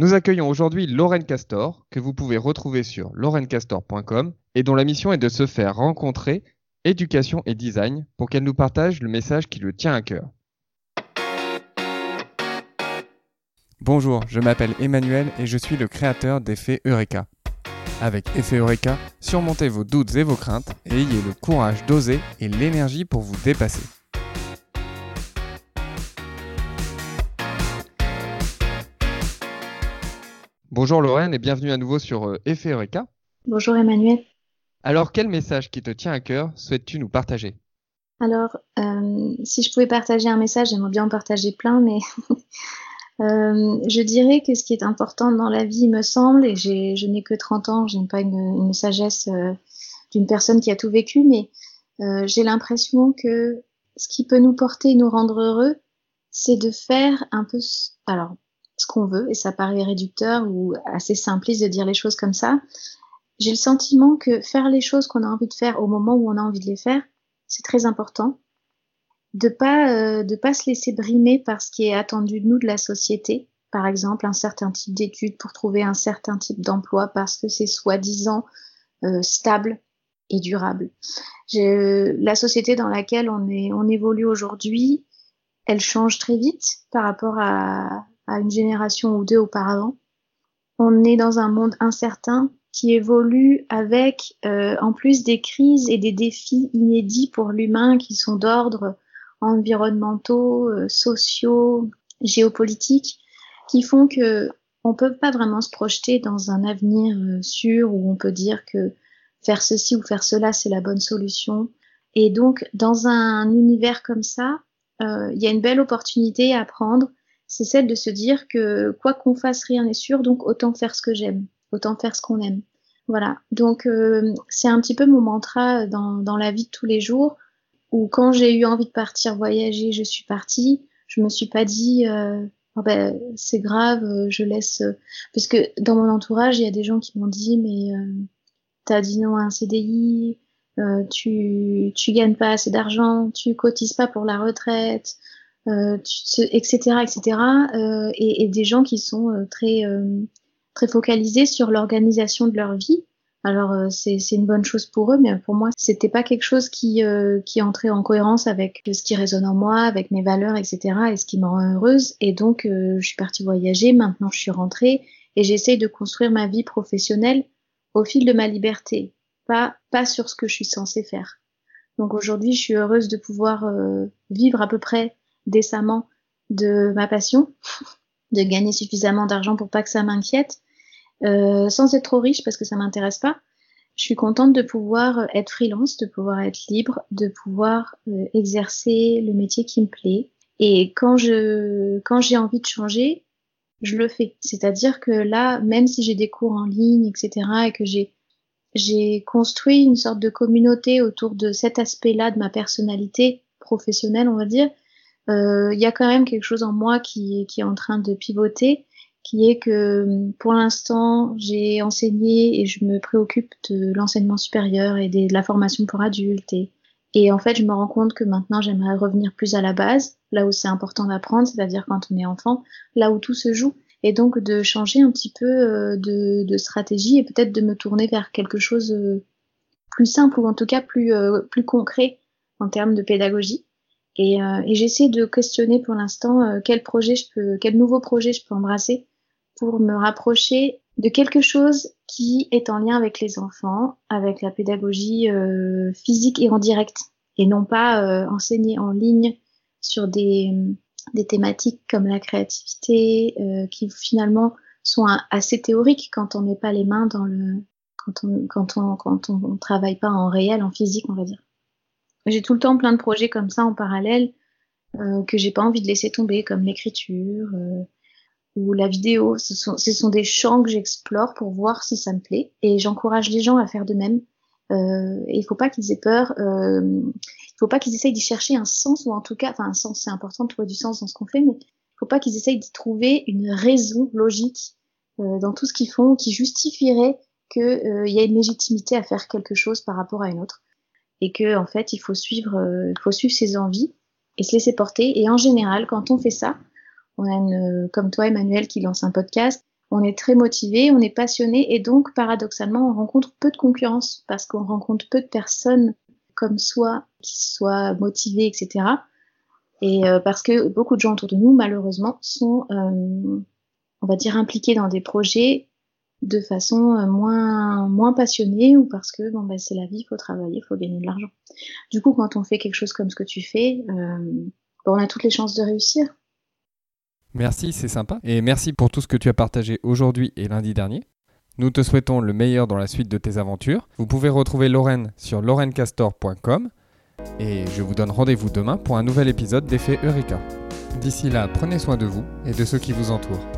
Nous accueillons aujourd'hui Lorraine Castor, que vous pouvez retrouver sur laurencastor.com et dont la mission est de se faire rencontrer éducation et design pour qu'elle nous partage le message qui le tient à cœur. Bonjour, je m'appelle Emmanuel et je suis le créateur d'Effet Eureka. Avec Effet Eureka, surmontez vos doutes et vos craintes et ayez le courage d'oser et l'énergie pour vous dépasser. Bonjour Lorraine et bienvenue à nouveau sur euh, Effet Eureka. Bonjour Emmanuel. Alors quel message qui te tient à cœur souhaites-tu nous partager? Alors, euh, si je pouvais partager un message, j'aimerais bien en partager plein, mais euh, je dirais que ce qui est important dans la vie, me semble, et je n'ai que 30 ans, je n'ai pas une, sagesse d'une personne qui a tout vécu, mais j'ai l'impression que ce qui peut nous porter et nous rendre heureux, c'est de faire un peu... Alors, ce qu'on veut, et ça paraît réducteur ou assez simpliste de dire les choses comme ça. J'ai le sentiment que faire les choses qu'on a envie de faire au moment où on a envie de les faire, c'est très important. De pas euh, de pas se laisser brimer par ce qui est attendu de nous de la société, par exemple un certain type d'études pour trouver un certain type d'emploi parce que c'est soi-disant euh, stable et durable. la société dans laquelle on est on évolue aujourd'hui, elle change très vite par rapport à, à une génération ou deux auparavant. On est dans un monde incertain qui évolue avec, euh, en plus des crises et des défis inédits pour l'humain qui sont d'ordre environnementaux, euh, sociaux, géopolitiques, qui font que on peut pas vraiment se projeter dans un avenir euh, sûr où on peut dire que faire ceci ou faire cela c'est la bonne solution. Et donc dans un univers comme ça, il y a une belle opportunité à prendre c'est celle de se dire que quoi qu'on fasse, rien n'est sûr, donc autant faire ce que j'aime, autant faire ce qu'on aime. Voilà. Donc euh, c'est un petit peu mon mantra dans, dans la vie de tous les jours, où quand j'ai eu envie de partir voyager, je suis partie. Je me suis pas dit euh, oh ben, c'est grave, je laisse. Parce que dans mon entourage, il y a des gens qui m'ont dit mais euh, t'as dit non à un CDI, euh, tu tu gagnes pas assez d'argent, tu cotises pas pour la retraite, euh, etc., etc. Euh, et, et, des gens qui sont euh, très très focalisés sur l'organisation de leur vie. Alors c'est une bonne chose pour eux, mais pour moi c'était pas quelque chose qui qui entrait en cohérence avec ce qui résonne en moi, avec mes valeurs, etc. et ce qui me rend heureuse. Et donc je suis partie voyager. Maintenant je suis rentrée et j'essaye de construire ma vie professionnelle au fil de ma liberté, pas pas sur ce que je suis censée faire. Donc aujourd'hui je suis heureuse de pouvoir vivre à peu près décemment de ma passion, de gagner suffisamment d'argent pour pas que ça m'inquiète, euh, sans être trop riche parce que ça m'intéresse pas. Je suis contente de pouvoir être freelance, de pouvoir être libre, de pouvoir euh, exercer le métier qui me plaît. Et quand je quand j'ai envie de changer, je le fais. C'est-à-dire que là, même si j'ai des cours en ligne, etc., et que j'ai j'ai construit une sorte de communauté autour de cet aspect-là de ma personnalité professionnelle, on va dire, il y a quand même quelque chose en moi qui, est en train de pivoter, qui est que pour l'instant, j'ai enseigné et je me préoccupe de l'enseignement supérieur et de la formation pour adultes. Et, en fait, je me rends compte que maintenant, j'aimerais revenir plus à la base, là où c'est important d'apprendre, c'est-à-dire quand on est enfant, là où tout se joue. Et donc de changer un petit peu euh, de, stratégie et peut-être de me tourner vers quelque chose euh, plus simple ou en tout cas plus concret en termes de pédagogie. Et, euh, et j'essaie de questionner pour l'instant euh, quel projet je peux, quel nouveau projet je peux embrasser pour me rapprocher de quelque chose qui est en lien avec les enfants, avec la pédagogie euh, physique et en direct, et non pas enseigner en ligne sur des, des thématiques comme la créativité, qui finalement sont assez théoriques quand on met pas les mains dans le, quand on, quand on, quand on travaille pas en réel, en physique, on va dire. J'ai tout le temps plein de projets comme ça en parallèle euh, que j'ai pas envie de laisser tomber, comme l'écriture euh, ou la vidéo. Ce sont, des champs que j'explore pour voir si ça me plaît. Et j'encourage les gens à faire de même. Euh, et il faut pas qu'ils aient peur. Euh, il faut pas qu'ils essayent d'y chercher un sens ou en tout cas, enfin un sens, c'est important de trouver du sens dans ce qu'on fait, mais il faut pas qu'ils essayent d'y trouver une raison logique euh, dans tout ce qu'ils font qui justifierait qu'il y a une légitimité à faire quelque chose par rapport à une autre et que en fait il faut suivre, euh, faut suivre ses envies et se laisser porter. Et en général, quand on fait ça, on a une, comme toi Emmanuel qui lance un podcast, on est très motivé, on est passionné et donc paradoxalement on rencontre peu de concurrence parce qu'on rencontre peu de personnes comme soi qui soient motivées, etc. Et euh, parce que beaucoup de gens autour de nous, malheureusement, sont, euh, on va dire, impliqués dans des projets de façon euh, moins moins passionnée ou parce que bon ben c'est la vie, il faut travailler, il faut gagner de l'argent. Du coup, quand on fait quelque chose comme ce que tu fais, ben, on a toutes les chances de réussir. Merci, c'est sympa. Et merci pour tout ce que tu as partagé aujourd'hui et lundi dernier. Nous te souhaitons le meilleur dans la suite de tes aventures. Vous pouvez retrouver Lorraine sur laurencastor.com et je vous donne rendez-vous demain pour un nouvel épisode d'Effet Eureka. D'ici là, prenez soin de vous et de ceux qui vous entourent.